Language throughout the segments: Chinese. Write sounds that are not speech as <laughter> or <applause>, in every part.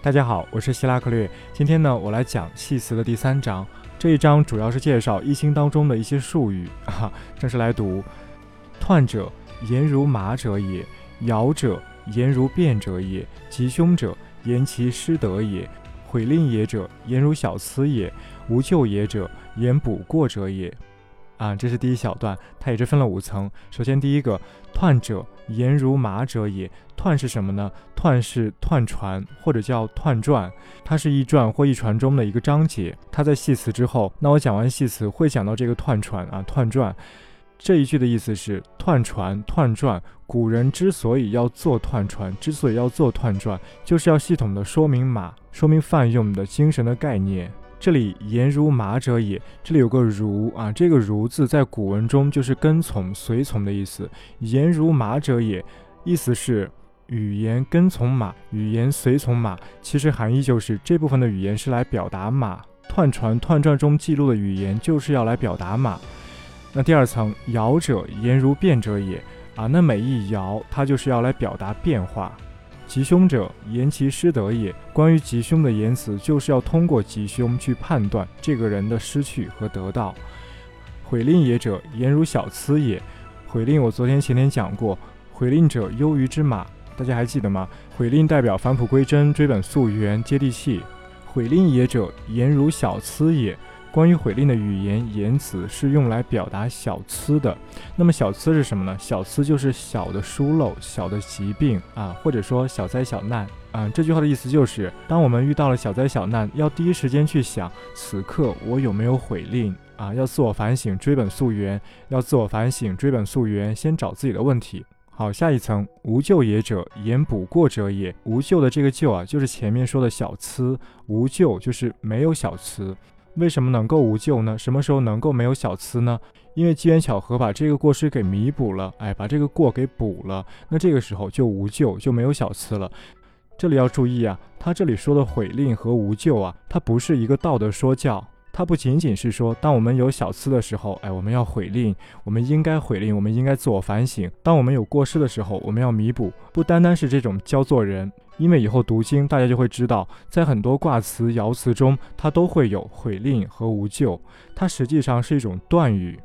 大家好，我是希拉克略。今天呢，我来讲系辞的第三章。这一章主要是介绍易经当中的一些术语 <laughs> 啊。正式来读：彖者，言如麻者也；爻者，言如变者也；吉凶者，言其失德也；悔令也者，言如小疵也；无咎也者，言补过者也。啊，这是第一小段，它也是分了五层。首先，第一个，彖者，言如马者也。彖是什么呢？彖是彖传，或者叫彖传，它是易传或易传中的一个章节。它在系辞之后。那我讲完系辞，会讲到这个彖传啊，彖传这一句的意思是彖传、彖传。古人之所以要做彖传，之所以要做彖传，就是要系统的说明马，说明泛用的精神的概念。这里言如马者也，这里有个如啊，这个如字在古文中就是跟从、随从的意思。言如马者也，意思是语言跟从马，语言随从马。其实含义就是这部分的语言是来表达马。彖传、彖传中记录的语言就是要来表达马。那第二层，爻者言如变者也啊，那每一爻它就是要来表达变化。吉凶者，言其失德也。关于吉凶的言辞，就是要通过吉凶去判断这个人的失去和得到。悔令也者，言如小疵也。悔令我昨天前天讲过，悔令者忧于之马，大家还记得吗？悔令代表返璞归真、追本溯源、接地气。悔令也者，言如小疵也。关于悔令的语言言辞是用来表达小疵的，那么小疵是什么呢？小疵就是小的疏漏、小的疾病啊，或者说小灾小难啊。这句话的意思就是，当我们遇到了小灾小难，要第一时间去想，此刻我有没有悔令啊？要自我反省、追本溯源，要自我反省、追本溯源，先找自己的问题。好，下一层，无咎也者，言补过者也。无咎的这个咎啊，就是前面说的小疵，无咎就是没有小疵。为什么能够无咎呢？什么时候能够没有小疵呢？因为机缘巧合把这个过失给弥补了，哎，把这个过给补了，那这个时候就无咎，就没有小疵了。这里要注意啊，他这里说的悔令和无咎啊，它不是一个道德说教。它不仅仅是说，当我们有小刺的时候，哎，我们要悔令，我们应该悔令，我们应该自我反省。当我们有过失的时候，我们要弥补。不单单是这种教做人，因为以后读经，大家就会知道，在很多卦辞、爻辞中，它都会有悔令和无咎。它实际上是一种断语。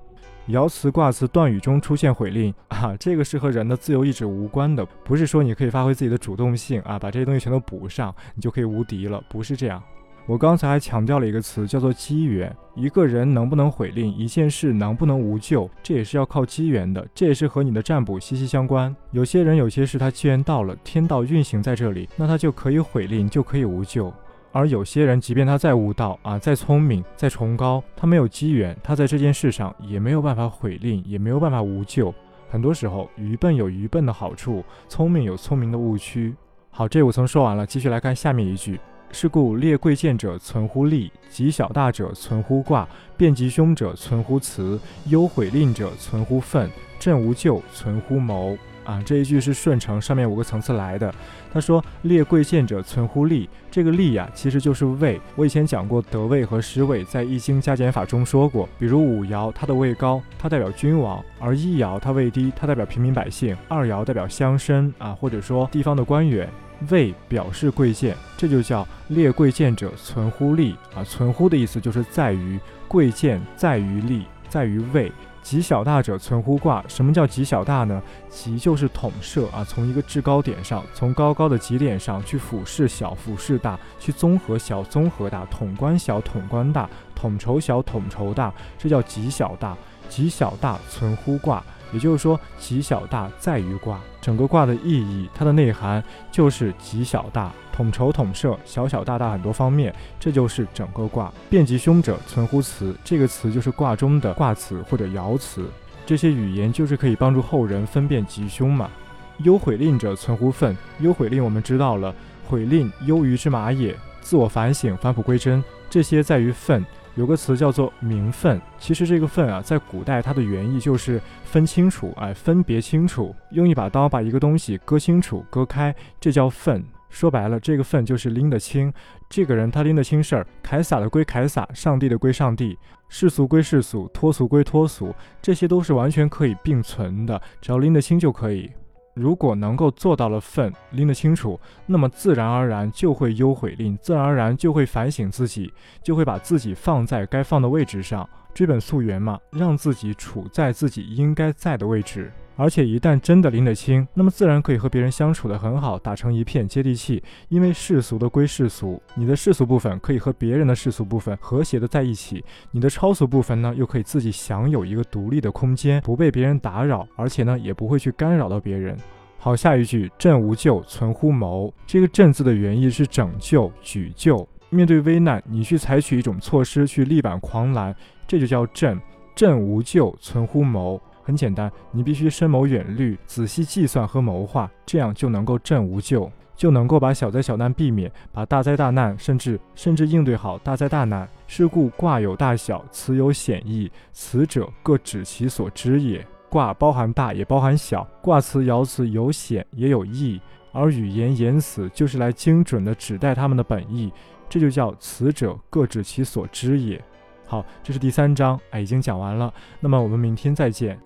爻辞、卦辞、断语中出现悔令啊，这个是和人的自由意志无关的，不是说你可以发挥自己的主动性啊，把这些东西全都补上，你就可以无敌了，不是这样。我刚才还强调了一个词，叫做机缘。一个人能不能毁令，一件事能不能无咎，这也是要靠机缘的，这也是和你的占卜息息相关。有些人有些事，他机缘到了，天道运行在这里，那他就可以毁令，就可以无咎；而有些人，即便他再悟道啊，再聪明，再崇高，他没有机缘，他在这件事上也没有办法毁令，也没有办法无咎。很多时候，愚笨有愚笨的好处，聪明有聪明的误区。好，这五层说完了，继续来看下面一句。是故列贵贱者存乎利，吉小大者存乎卦，变吉凶者存乎辞，忧悔吝者存乎愤，正无咎存乎谋。啊，这一句是顺承上面五个层次来的。他说列贵贱者存乎利，这个利呀，其实就是位。我以前讲过得位和失位，在易经加减法中说过。比如五爻，它的位高，它代表君王；而一爻它位低，它代表平民百姓；二爻代表乡绅啊，或者说地方的官员。位表示贵贱，这就叫列贵贱者存乎利啊。存乎的意思就是在于贵贱，在于利，在于位。极小大者存乎卦。什么叫极小大呢？极就是统摄啊，从一个制高点上，从高高的极点上去俯视小，俯视大，去综合小，综合大，统观小，统观大，统筹小，统筹大，这叫极小大。极小大存乎卦。也就是说，极小大在于卦，整个卦的意义，它的内涵就是极小大，统筹统摄，小小大大很多方面，这就是整个卦。变吉凶者存乎辞，这个词就是卦中的卦辞或者爻辞，这些语言就是可以帮助后人分辨吉凶嘛。忧悔令者存乎愤，忧悔令我们知道了，悔令忧于之马也，自我反省，返璞归真，这些在于愤。有个词叫做名分，其实这个分啊，在古代它的原意就是分清楚，哎，分别清楚，用一把刀把一个东西割清楚、割开，这叫分。说白了，这个分就是拎得清，这个人他拎得清事儿，凯撒的归凯撒，上帝的归上帝，世俗归世俗，脱俗归脱俗，这些都是完全可以并存的，只要拎得清就可以。如果能够做到了分拎得清楚，那么自然而然就会优悔令，自然而然就会反省自己，就会把自己放在该放的位置上，追本溯源嘛，让自己处在自己应该在的位置。而且一旦真的拎得清，那么自然可以和别人相处得很好，打成一片，接地气。因为世俗的归世俗，你的世俗部分可以和别人的世俗部分和谐的在一起，你的超俗部分呢，又可以自己享有一个独立的空间，不被别人打扰，而且呢，也不会去干扰到别人。好，下一句“朕无咎，存乎谋”。这个“朕”字的原意是拯救、举救。面对危难，你去采取一种措施去力挽狂澜，这就叫“朕”。朕无咎，存乎谋。很简单，你必须深谋远虑，仔细计算和谋划，这样就能够镇无咎，就能够把小灾小难避免，把大灾大难甚至甚至应对好大灾大难。是故卦有大小，辞有显义，此者各指其所知也。卦包含大也包含小，卦辞爻辞有显也有义，而语言言辞就是来精准的指代他们的本意，这就叫辞者各指其所知也。好，这是第三章，哎，已经讲完了。那么我们明天再见。